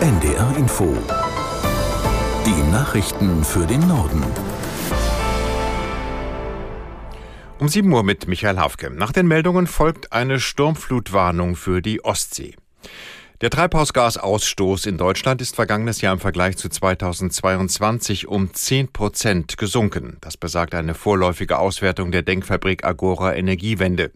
NDR Info. Die Nachrichten für den Norden. Um 7 Uhr mit Michael Hafke. Nach den Meldungen folgt eine Sturmflutwarnung für die Ostsee. Der Treibhausgasausstoß in Deutschland ist vergangenes Jahr im Vergleich zu 2022 um 10 Prozent gesunken. Das besagt eine vorläufige Auswertung der Denkfabrik Agora Energiewende.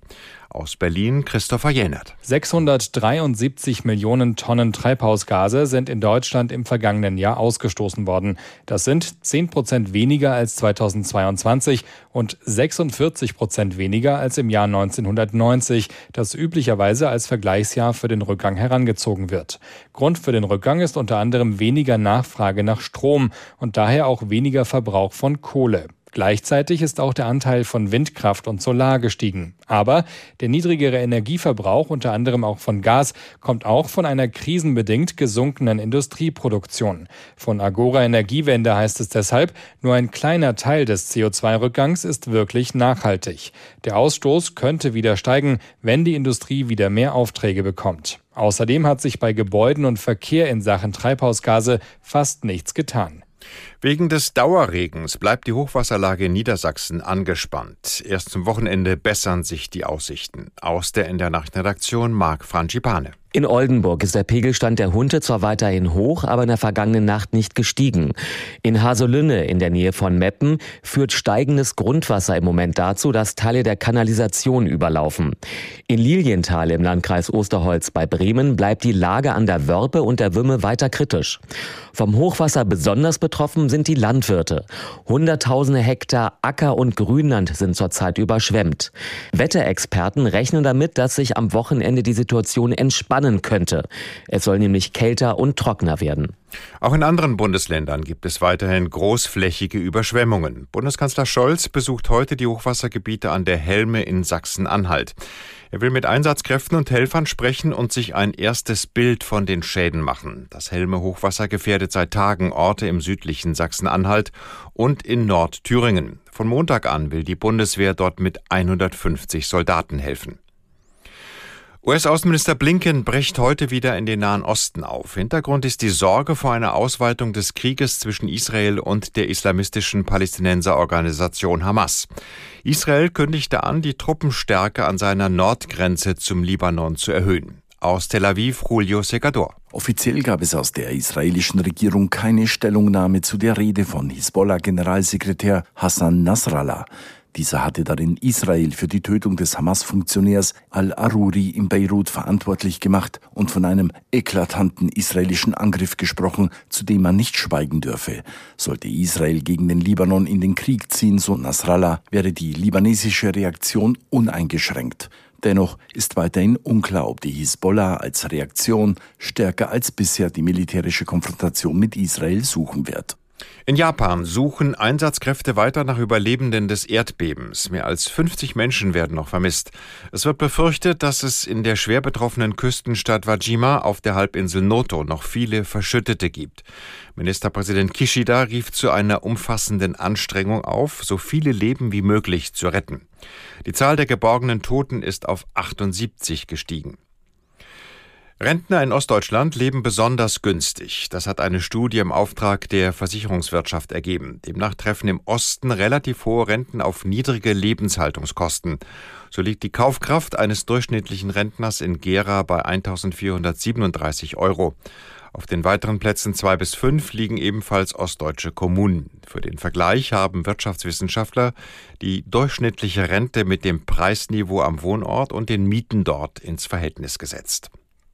Aus Berlin Christopher Jänert. 673 Millionen Tonnen Treibhausgase sind in Deutschland im vergangenen Jahr ausgestoßen worden. Das sind 10 Prozent weniger als 2022 und 46 Prozent weniger als im Jahr 1990, das üblicherweise als Vergleichsjahr für den Rückgang herangezogen wird. Grund für den Rückgang ist unter anderem weniger Nachfrage nach Strom und daher auch weniger Verbrauch von Kohle. Gleichzeitig ist auch der Anteil von Windkraft und Solar gestiegen. Aber der niedrigere Energieverbrauch, unter anderem auch von Gas, kommt auch von einer krisenbedingt gesunkenen Industrieproduktion. Von Agora Energiewende heißt es deshalb, nur ein kleiner Teil des CO2-Rückgangs ist wirklich nachhaltig. Der Ausstoß könnte wieder steigen, wenn die Industrie wieder mehr Aufträge bekommt. Außerdem hat sich bei Gebäuden und Verkehr in Sachen Treibhausgase fast nichts getan. Wegen des Dauerregens bleibt die Hochwasserlage in Niedersachsen angespannt. Erst zum Wochenende bessern sich die Aussichten. Aus der in der Nachtredaktion Marc Frangipane. In Oldenburg ist der Pegelstand der Hunde zwar weiterhin hoch, aber in der vergangenen Nacht nicht gestiegen. In Haselünne in der Nähe von Meppen führt steigendes Grundwasser im Moment dazu, dass Teile der Kanalisation überlaufen. In Lilienthal im Landkreis Osterholz bei Bremen bleibt die Lage an der Wörpe und der Wümme weiter kritisch. Vom Hochwasser besonders betroffen sind die Landwirte. Hunderttausende Hektar Acker- und Grünland sind zurzeit überschwemmt. Wetterexperten rechnen damit, dass sich am Wochenende die Situation entspannen könnte. Es soll nämlich kälter und trockener werden. Auch in anderen Bundesländern gibt es weiterhin großflächige Überschwemmungen. Bundeskanzler Scholz besucht heute die Hochwassergebiete an der Helme in Sachsen-Anhalt. Er will mit Einsatzkräften und Helfern sprechen und sich ein erstes Bild von den Schäden machen. Das Helme-Hochwasser gefährdet seit Tagen Orte im südlichen Sachsen-Anhalt und in Nordthüringen. Von Montag an will die Bundeswehr dort mit 150 Soldaten helfen. US-Außenminister Blinken bricht heute wieder in den Nahen Osten auf. Hintergrund ist die Sorge vor einer Ausweitung des Krieges zwischen Israel und der islamistischen Palästinenserorganisation Hamas. Israel kündigte an, die Truppenstärke an seiner Nordgrenze zum Libanon zu erhöhen. Aus Tel Aviv Julio Segador. Offiziell gab es aus der israelischen Regierung keine Stellungnahme zu der Rede von Hisbollah-Generalsekretär Hassan Nasrallah. Dieser hatte darin Israel für die Tötung des Hamas-Funktionärs al-Aruri in Beirut verantwortlich gemacht und von einem eklatanten israelischen Angriff gesprochen, zu dem man nicht schweigen dürfe. Sollte Israel gegen den Libanon in den Krieg ziehen, so Nasrallah, wäre die libanesische Reaktion uneingeschränkt. Dennoch ist weiterhin unklar, ob die Hisbollah als Reaktion stärker als bisher die militärische Konfrontation mit Israel suchen wird. In Japan suchen Einsatzkräfte weiter nach Überlebenden des Erdbebens. Mehr als 50 Menschen werden noch vermisst. Es wird befürchtet, dass es in der schwer betroffenen Küstenstadt Wajima auf der Halbinsel Noto noch viele Verschüttete gibt. Ministerpräsident Kishida rief zu einer umfassenden Anstrengung auf, so viele Leben wie möglich zu retten. Die Zahl der geborgenen Toten ist auf 78 gestiegen. Rentner in Ostdeutschland leben besonders günstig. Das hat eine Studie im Auftrag der Versicherungswirtschaft ergeben. Demnach treffen im Osten relativ hohe Renten auf niedrige Lebenshaltungskosten. So liegt die Kaufkraft eines durchschnittlichen Rentners in Gera bei 1437 Euro. Auf den weiteren Plätzen zwei bis fünf liegen ebenfalls ostdeutsche Kommunen. Für den Vergleich haben Wirtschaftswissenschaftler die durchschnittliche Rente mit dem Preisniveau am Wohnort und den Mieten dort ins Verhältnis gesetzt.